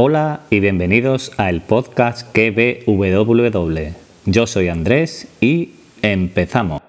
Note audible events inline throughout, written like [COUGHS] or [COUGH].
Hola y bienvenidos al podcast KBWW. Yo soy Andrés y empezamos.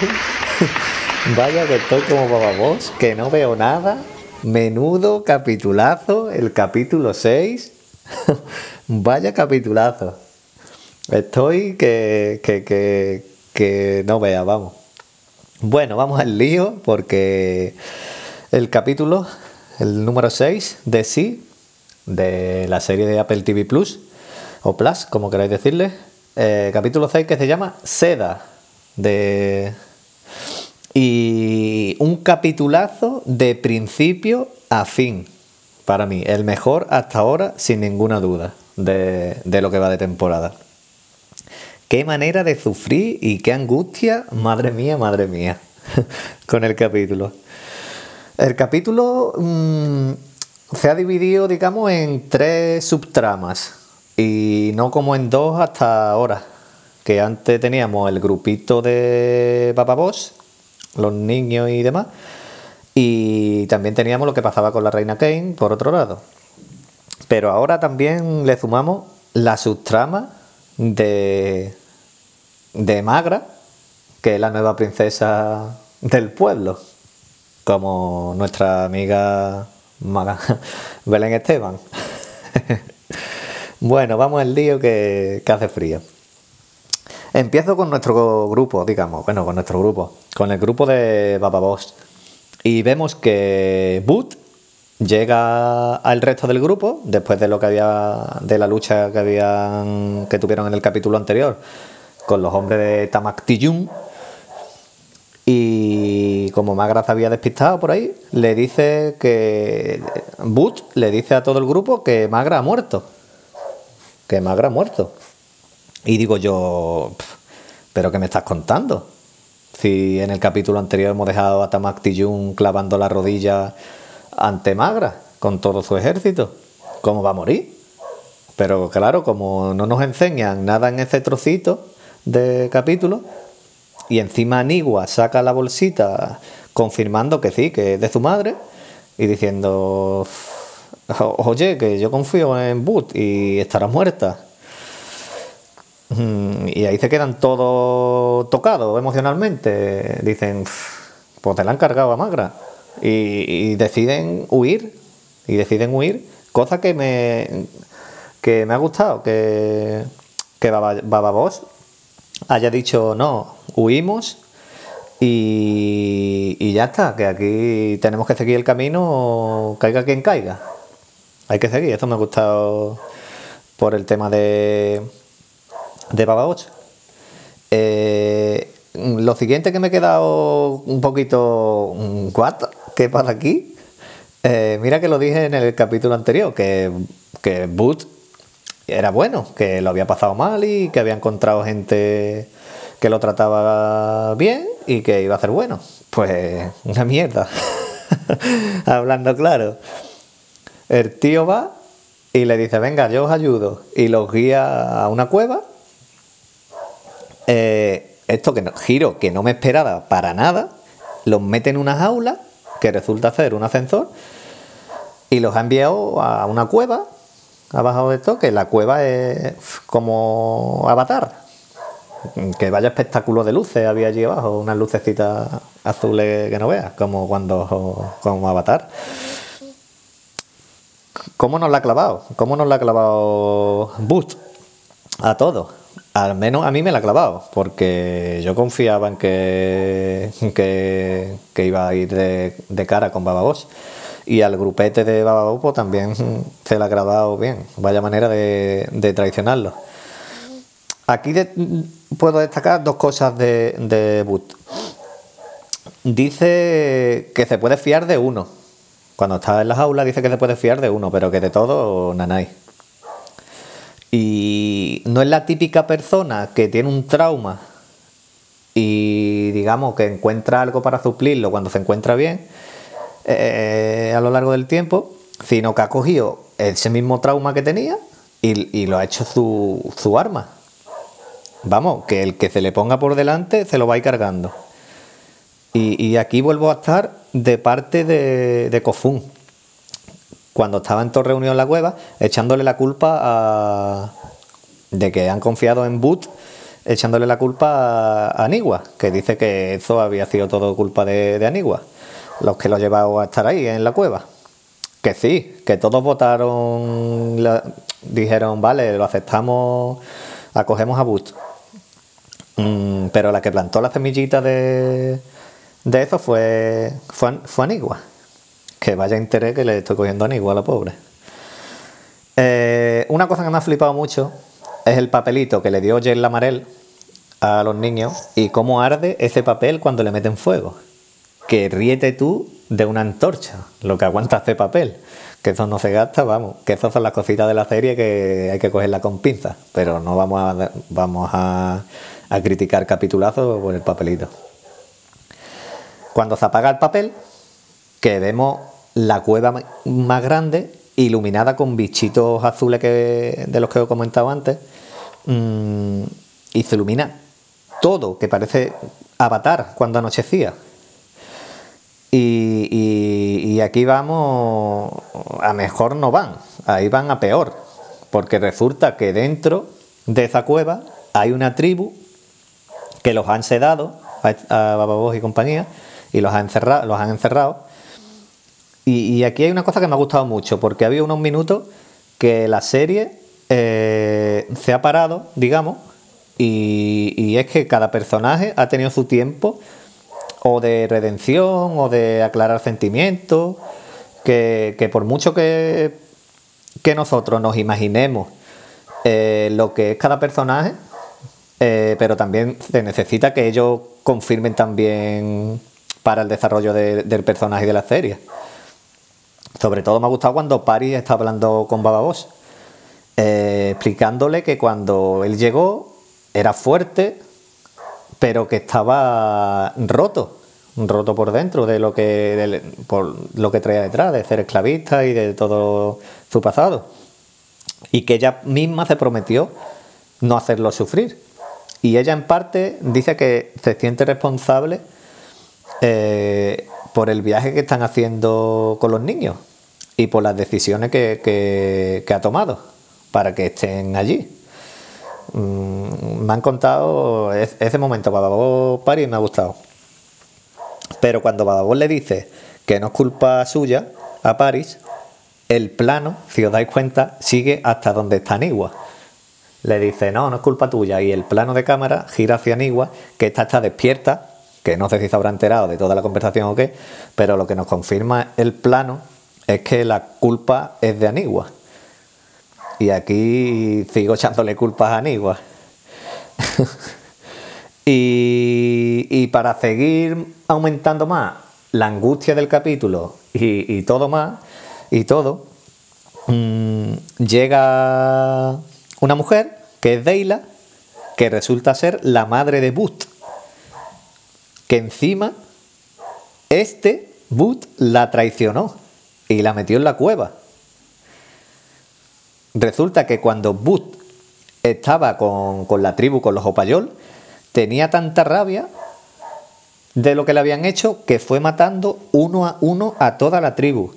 [LAUGHS] Vaya que estoy como bababos, que no veo nada. Menudo capitulazo, el capítulo 6. [LAUGHS] Vaya capitulazo. Estoy que, que, que, que no vea, vamos. Bueno, vamos al lío porque el capítulo, el número 6 de Sí, de la serie de Apple TV Plus, o Plus, como queráis decirle, eh, capítulo 6 que se llama Seda. De... Y un capitulazo de principio a fin. Para mí, el mejor hasta ahora, sin ninguna duda, de, de lo que va de temporada. Qué manera de sufrir y qué angustia, madre mía, madre mía, [LAUGHS] con el capítulo. El capítulo mmm, se ha dividido, digamos, en tres subtramas y no como en dos hasta ahora. Que antes teníamos el grupito de Papa Boss, los niños y demás. Y también teníamos lo que pasaba con la reina Kane, por otro lado. Pero ahora también le sumamos la subtrama de, de Magra, que es la nueva princesa del pueblo, como nuestra amiga Maga, [LAUGHS] Belén Esteban. [LAUGHS] Bueno, vamos al lío que, que, hace frío. Empiezo con nuestro grupo, digamos, bueno, con nuestro grupo, con el grupo de Baba Boss. Y vemos que Boot llega al resto del grupo, después de lo que había, de la lucha que habían, que tuvieron en el capítulo anterior, con los hombres de Tamak Tijun. Y como Magra se había despistado por ahí, le dice que Boot le dice a todo el grupo que Magra ha muerto que Magra ha muerto. Y digo yo, ¿pero qué me estás contando? Si en el capítulo anterior hemos dejado a Tamak Tijun clavando la rodilla ante Magra con todo su ejército, ¿cómo va a morir? Pero claro, como no nos enseñan nada en ese trocito de capítulo, y encima Anigua saca la bolsita confirmando que sí, que es de su madre y diciendo, oye, que yo confío en Boot y estará muerta. Y ahí se quedan todos tocados emocionalmente. Dicen, pues te la han cargado a Magra. Y, deciden huir. Y deciden huir. Cosa que me, que me ha gustado. Que, que Baba Boss haya dicho, no, huimos y, ya está, que aquí tenemos que seguir el camino, caiga quien caiga. Hay que seguir, eso me ha gustado por el tema de, de Baba 8. Eh, lo siguiente que me he quedado un poquito. ¿What? ¿Qué pasa aquí? Eh, mira que lo dije en el capítulo anterior, que, que Boot era bueno, que lo había pasado mal y que había encontrado gente que lo trataba bien y que iba a ser bueno. Pues una mierda. [LAUGHS] Hablando claro. El tío va y le dice, venga, yo os ayudo. Y los guía a una cueva. Eh, esto que no, giro que no me esperaba para nada. Los mete en una jaula que resulta ser un ascensor. Y los ha enviado a una cueva. Abajo de esto, que la cueva es como avatar que vaya espectáculo de luces había allí abajo, unas lucecitas azules que no veas, como cuando como Avatar. ¿Cómo nos la ha clavado? ¿Cómo nos la ha clavado Boost? A todos. Al menos a mí me la ha clavado, porque yo confiaba en que, iba a ir de, cara con Bababos. Y al grupete de Bababos pues, también se la ha clavado bien. Vaya manera de, de traicionarlo. Aquí puedo destacar dos cosas de, de Boot. Dice que se puede fiar de uno. Cuando está en las aulas dice que se puede fiar de uno, pero que de todo, nanay. Y no es la típica persona que tiene un trauma y digamos que encuentra algo para suplirlo cuando se encuentra bien eh, a lo largo del tiempo, sino que ha cogido ese mismo trauma que tenía y, lo ha hecho su, arma. Vamos, que el que se le ponga por delante se lo va a ir cargando. Y, aquí vuelvo a estar de parte de, de Kofun. Cuando estaba en Torre Unión en la cueva, echándole la culpa a, de que han confiado en Boot, echándole la culpa a Anigua, que dice que eso había sido todo culpa de, de Anigua, los que lo llevado a estar ahí en la cueva. Que sí, que todos votaron, dijeron, vale, lo aceptamos, acogemos a Boot Mm, pero la que plantó la semillita de, de eso fue, fue, Anigua. Que vaya interés que le estoy cogiendo a a la pobre. Eh, una cosa que me ha flipado mucho es el papelito que le dio Jen Lamarel a los niños y cómo arde ese papel cuando le meten fuego. Que ríete tú de una antorcha, lo que aguanta ese papel. Que eso no se gasta, vamos, que esas son las cositas de la serie que hay que cogerla con pinzas, pero no vamos a, vamos a criticar capitulazo por el papelito. Cuando se apaga el papel, que vemos la cueva más grande iluminada con bichitos azules que, de los que he comentado antes, mm, y se ilumina todo, que parece avatar cuando anochecía. Y, aquí vamos, a mejor no van, ahí van a peor, porque resulta que dentro de esa cueva hay una tribu que los han sedado a, Bababos y compañía y los, ha encerrado, los han encerrado. Y, aquí hay una cosa que me ha gustado mucho, porque había unos minutos que la serie eh, se ha parado, digamos, y, es que cada personaje ha tenido su tiempo o de redención o de aclarar sentimientos, que, por mucho que, nosotros nos imaginemos eh, lo que es cada personaje, eh, pero también se necesita que ellos confirmen también para el desarrollo del personaje de la serie. Sobre todo me ha gustado cuando Paris está hablando con Baba Bosch, eh, explicándole que cuando él llegó era fuerte, pero que estaba roto, roto por dentro de lo que, por lo que traía detrás, de ser esclavista y de todo su pasado. Y que ella misma se prometió no hacerlo sufrir Y ella en parte dice que se siente responsable eh, por el viaje que están haciendo con los niños y por las decisiones que, ha tomado para que estén allí. Mm, me han contado ese momento, Bababó Paris me ha gustado. Pero cuando Bababó le dice que no es culpa suya a Paris, el plano, si os dais cuenta, sigue hasta donde está Anigua. Le dice, no, no es culpa tuya. Y el plano de cámara gira hacia Anigua, que esta está despierta, que no sé si se habrá enterado de toda la conversación o qué, pero lo que nos confirma el plano es que la culpa es de Anigua. Y aquí sigo echándole culpas a Anigua. [LAUGHS] y, para seguir aumentando más la angustia del capítulo y, todo más, y todo, mm, llega una mujer que es Deila, que resulta ser la madre de Boot. Que encima, este, Boot, la traicionó y la metió en la cueva. Resulta que cuando Boot estaba con, la tribu, con los Opayol, tenía tanta rabia de lo que le habían hecho que fue matando uno a uno a toda la tribu.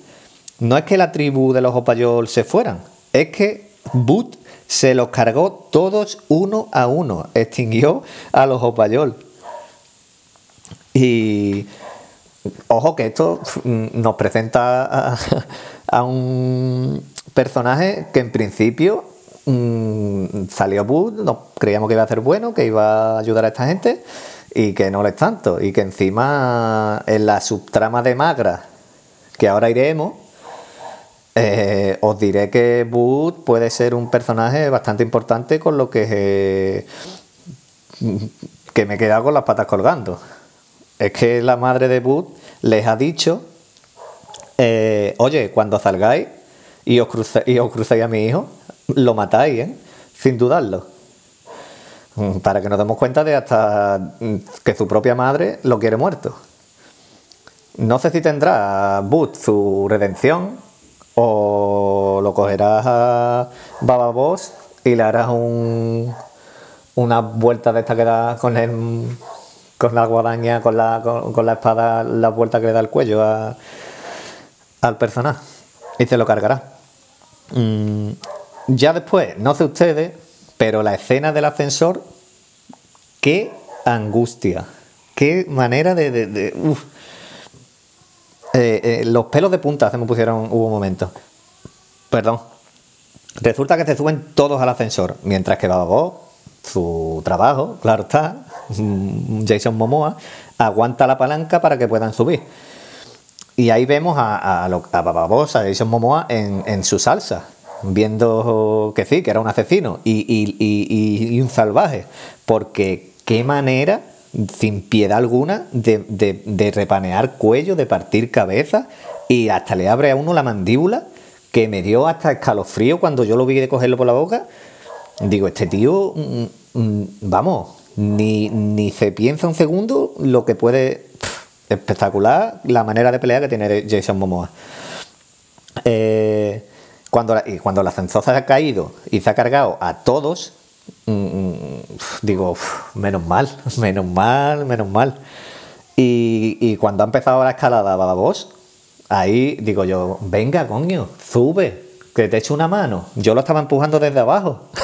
No es que la tribu de los Opayol se fueran, es que Boot se los cargó todos uno a uno, extinguió a los Opayol. Y ojo que esto nos presenta a, un personaje que en principio mm, salió Bud, nos creíamos que iba a ser bueno, que iba a ayudar a esta gente y que no lo es tanto. Y que encima en la subtrama de Magra, que ahora iremos, eh, os diré que Bud puede ser un personaje bastante importante con lo que, eh, que me he quedado con las patas colgando. Es que la madre de Bud les ha dicho, eh, oye, cuando salgáis y os, y os crucéis a mi hijo, lo matáis, ¿eh? sin dudarlo. Mm, para que nos demos cuenta de hasta que su propia madre lo quiere muerto. No sé si tendrá Bud su redención o lo cogerás a Baba Boss y le harás un, una vuelta de esta que da con el, con la guadaña, con la, con, la espada, la vuelta que le da el cuello al personaje y se lo cargará. Mm, ya después, no sé ustedes, pero la escena del ascensor, qué angustia, qué manera de... Eh, eh, los pelos de punta se me pusieron, hubo un momento. Perdón. Resulta que se suben todos al ascensor, mientras que Bababó, su trabajo, claro está, [LAUGHS] Jason Momoa, aguanta la palanca para que puedan subir. Y ahí vemos a, a, a, Jason Momoa en, su salsa, viendo que sí, que era un asesino y, un salvaje. Porque qué manera, sin piedad alguna, de, repanear cuello, de partir cabeza y hasta le abre a uno la mandíbula, que me dio hasta escalofrío cuando yo lo vi de cogerlo por la boca. Digo, este tío, mm, mm, vamos, ni, ni se piensa un segundo lo que puede espectacular la manera de pelear que tiene Jason Momoa. Eh, cuando, la, y cuando la ha caído y se ha cargado a todos, mm, mm, digo, [LAUGHS] menos mal, menos mal, menos mal. Y, cuando ha empezado la escalada Bababos, ahí digo yo, venga, coño, sube, que te echo una mano. Yo lo estaba empujando desde abajo. [LAUGHS]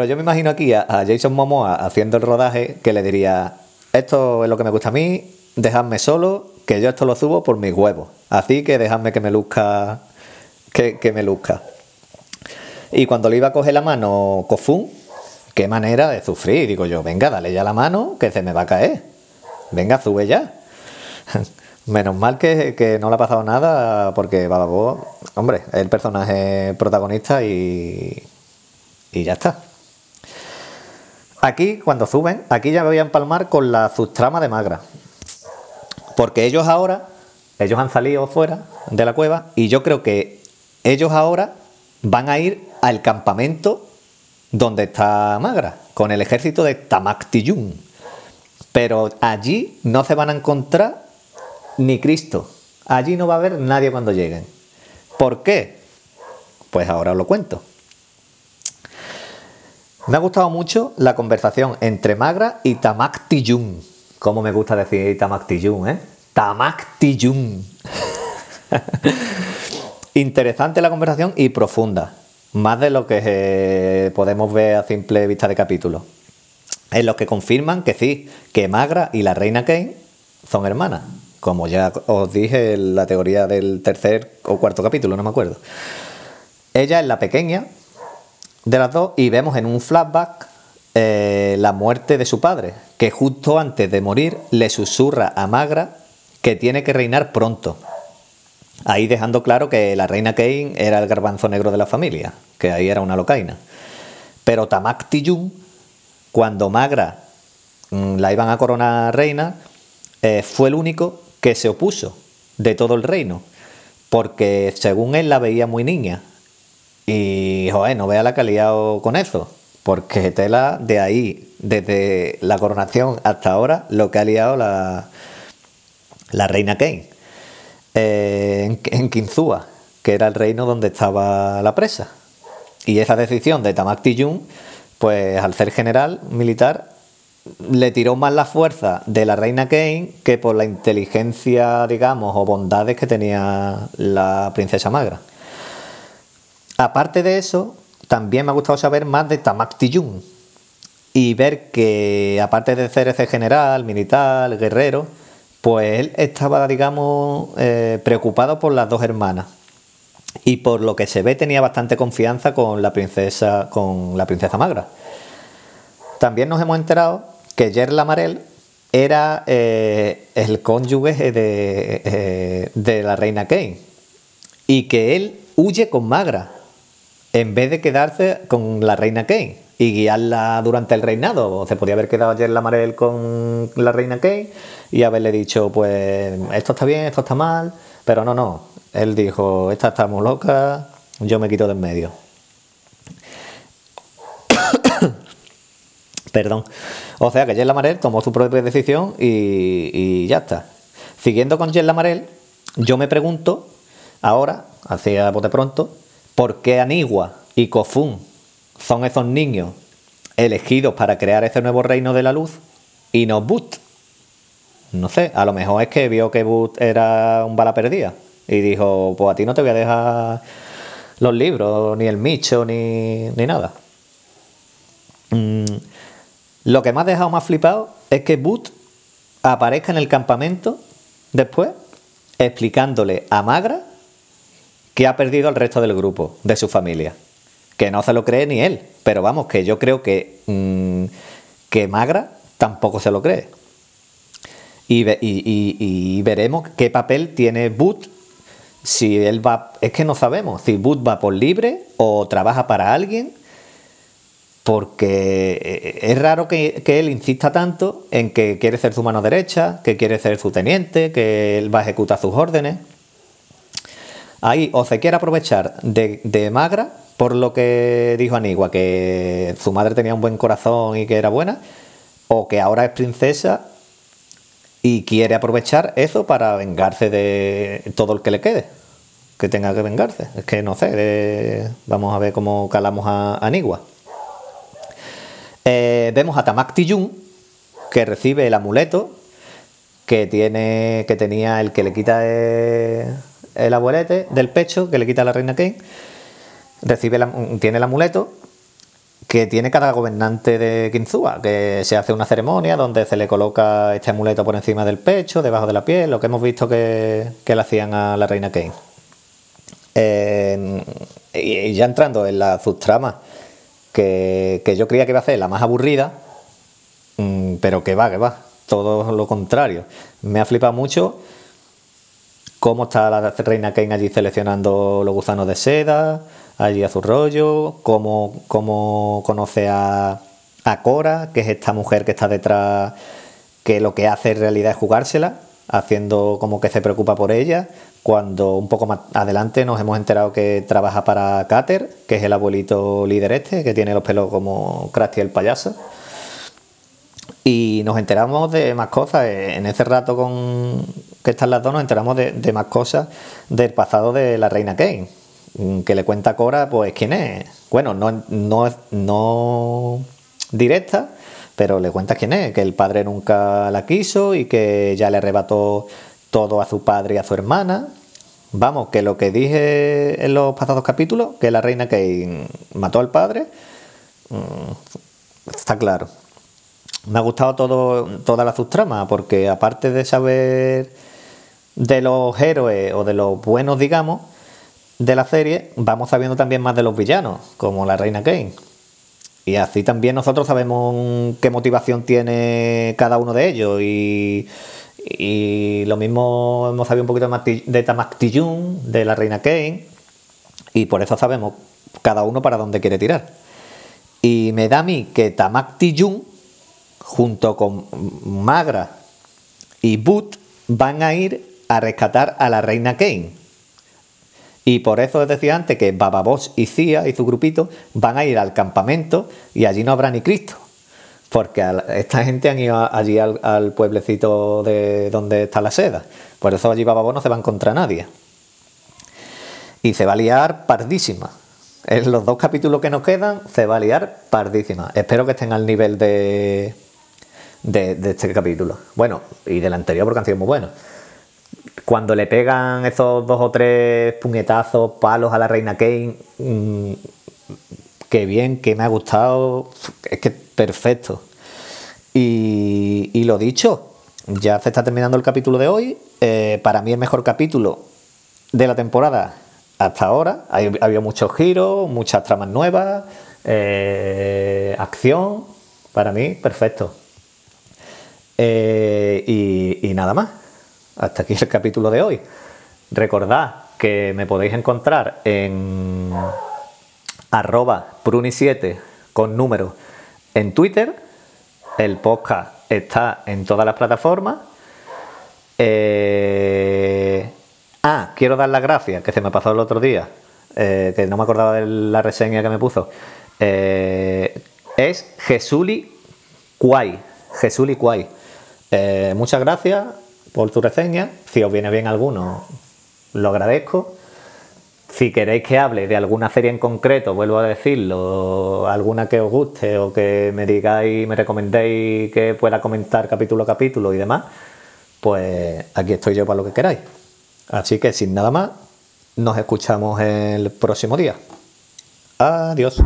Pero yo me imagino aquí a Jason Momoa haciendo el rodaje que le diría, esto es lo que me gusta a mí, dejadme solo, que yo esto lo subo por mis huevos. Así que dejadme que me luzca, que, me luzca. Y cuando le iba a coger la mano Kofun, qué manera de sufrir. Digo yo, venga, dale ya la mano, que se me va a caer. Venga, sube ya. [LAUGHS] Menos mal que, no le ha pasado nada, porque Bababo, hombre, es el personaje protagonista y, y ya está. Aquí, cuando suben, aquí ya me voy a empalmar con la subtrama de Magra. Porque ellos ahora, ellos han salido fuera de la cueva y yo creo que ellos ahora van a ir al campamento donde está Magra, con el ejército de Tamaktiyun. Pero allí no se van a encontrar ni Cristo. Allí no va a haber nadie cuando lleguen. ¿Por qué? Pues ahora os lo cuento. Me ha gustado mucho la conversación entre Magra y Tamak Tijun. Como me gusta decir Tamak Tijun, ¿eh? Tamak Tijun. [LAUGHS] Interesante la conversación y profunda. Más de lo que eh, podemos ver a simple vista de capítulo. En los que confirman que sí, que Magra y la reina Kane son hermanas. Como ya os dije en la teoría del tercer o cuarto capítulo, no me acuerdo. Ella es la pequeña de las dos y vemos en un flashback eh, la muerte de su padre, que justo antes de morir le susurra a Magra que tiene que reinar pronto. Ahí dejando claro que la reina Kane era el garbanzo negro de la familia, que ahí era una locaina. Pero Tamak Tiyun, cuando Magra mm, la iban a coronar reina, eh, fue el único que se opuso de todo el reino, porque según él la veía muy niña y, joder, no vea la liado con eso. Porque tela de ahí, desde la coronación hasta ahora, lo que ha liado la, la reina Kane. Eh, en, en Kinzua, que era el reino donde estaba la presa. Y esa decisión de Tamak Tiyun, pues al ser general militar, le tiró más la fuerza de la reina Kane que por la inteligencia, digamos, o bondades que tenía la princesa Magra. Aparte de eso, también me ha gustado saber más de Tamak Tiyun y ver que, aparte de ser ese general, militar, guerrero, pues él estaba, digamos, eh, preocupado por las dos hermanas. Y por lo que se ve tenía bastante confianza con la princesa, con la princesa Magra. También nos hemos enterado que Jer Lamarel era eh, el cónyuge de, eh, de la reina Kane y que él huye con Magra en vez de quedarse con la reina Kane y guiarla durante el reinado. Se podía haber quedado ayer la Marel con la reina Kane y haberle dicho, pues, esto está bien, esto está mal, pero no, no. Él dijo, esta está muy loca, yo me quito de en medio. [COUGHS] Perdón. O sea que Jen Lamarel tomó su propia decisión y, y ya está. Siguiendo con Jen Lamarel, yo me pregunto, ahora, hacia bote pronto, ¿Por qué Anigua y Kofun son esos niños elegidos para crear ese nuevo reino de la luz y no Boot? No sé, a lo mejor es que vio que Boot era un bala perdida y dijo, pues a ti no te voy a dejar los libros, ni el micho, ni, nada. Mm, lo que me ha dejado más flipado es que Boot aparezca en el campamento después explicándole a Magra que ha perdido al resto del grupo, de su familia. Que no se lo cree ni él. Pero vamos, que yo creo que, mm, que Magra tampoco se lo cree. Y, veremos qué papel tiene Boot. Si él va. Es que no sabemos si Boot va por libre o trabaja para alguien. Porque eh, es raro que, que, él insista tanto en que quiere ser su mano derecha, que quiere ser su teniente, que él va a ejecutar sus órdenes. Ahí o se quiere aprovechar de, Magra, por lo que dijo Anigua, que su madre tenía un buen corazón y que era buena, o que ahora es princesa y quiere aprovechar eso para vengarse de todo el que le quede, que tenga que vengarse. Es que no sé, vamos a ver cómo calamos a Anigua. Eh, vemos a Tamak Tijun, que recibe el amuleto que tiene que tenía el que le quita el abuelete del pecho que le quita a la reina Kane, recibe tiene el amuleto que tiene cada gobernante de Kinzua, que se hace una ceremonia donde se le coloca este amuleto por encima del pecho, debajo de la piel, lo que hemos visto que, le hacían a la reina Kane. y ya entrando en la subtrama que, que, yo creía que iba a ser la más aburrida, mm, pero que va, que va, todo lo contrario. Me ha flipado mucho cómo está la reina Kane allí seleccionando los gusanos de seda, allí a su rollo, cómo, cómo conoce a, Cora, que es esta mujer que está detrás, que lo que hace en realidad es jugársela, haciendo como que se preocupa por ella, cuando un poco más adelante nos hemos enterado que trabaja para Cater, que es el abuelito líder este, que tiene los pelos como Krusty el payaso. Y nos enteramos de más cosas. En ese rato con que están las dos, nos enteramos de, más cosas del pasado de la reina Kane. mm, que le cuenta a Cora, pues quién es. Bueno, no, no, no directa, pero le cuenta quién es, que el padre nunca la quiso y que ya le arrebató todo a su padre y a su hermana. Vamos, que lo que dije en los pasados capítulos, que la reina Kane mató al padre, mm, está claro. Me ha gustado todo, toda la subtrama, porque aparte de saber de los héroes o de los buenos, digamos, de la serie, vamos sabiendo también más de los villanos, como la reina Kane. Y así también nosotros sabemos qué motivación tiene cada uno de ellos. Y, lo mismo hemos sabido un poquito de Tamak Tijun, de la reina Kane. Y por eso sabemos cada uno para dónde quiere tirar. Y me da a mí que Tamak Tijun, junto con Magra y Boot, van a ir a rescatar a la reina Kane. Y por eso os decía antes que Bababos y Cia y su grupito van a ir al campamento y allí no habrá ni Cristo. Porque esta gente han ido allí al, pueblecito de donde está la seda. Por eso allí Bababos no se va a encontrar nadie. Y se va a liar pardísima. En los dos capítulos que nos quedan se va a liar pardísima. Espero que estén al nivel de, de, de este capítulo. Bueno, y del anterior porque han sido muy buenos cuando le pegan esos dos o tres puñetazos, palos a la reina Kane, mm, qué bien, que me ha gustado, es que perfecto. Y, lo dicho, ya se está terminando el capítulo de hoy. Eh, para mí el mejor capítulo de la temporada hasta ahora. Ha, habido muchos giros, muchas tramas nuevas, eh, acción. Para mí, perfecto. Eh, y nada más hasta aquí el capítulo de hoy. Recordad que me podéis encontrar en arroba pruni7 con número en Twitter. El podcast está en todas las plataformas. Eh, ah, quiero dar las gracias, que se me pasó el otro día, eh, que no me acordaba de la reseña que me puso. Eh, es Jesuli Quay. Jesuli Quay. muchas gracias por tu reseña. Si os viene bien alguno, lo agradezco. Si queréis que hable de alguna serie en concreto, vuelvo a decirlo, alguna que os guste o que me digáis, me recomendéis que pueda comentar capítulo a capítulo y demás, pues aquí estoy yo para lo que queráis. Así que sin nada más, nos escuchamos el próximo día. Adiós.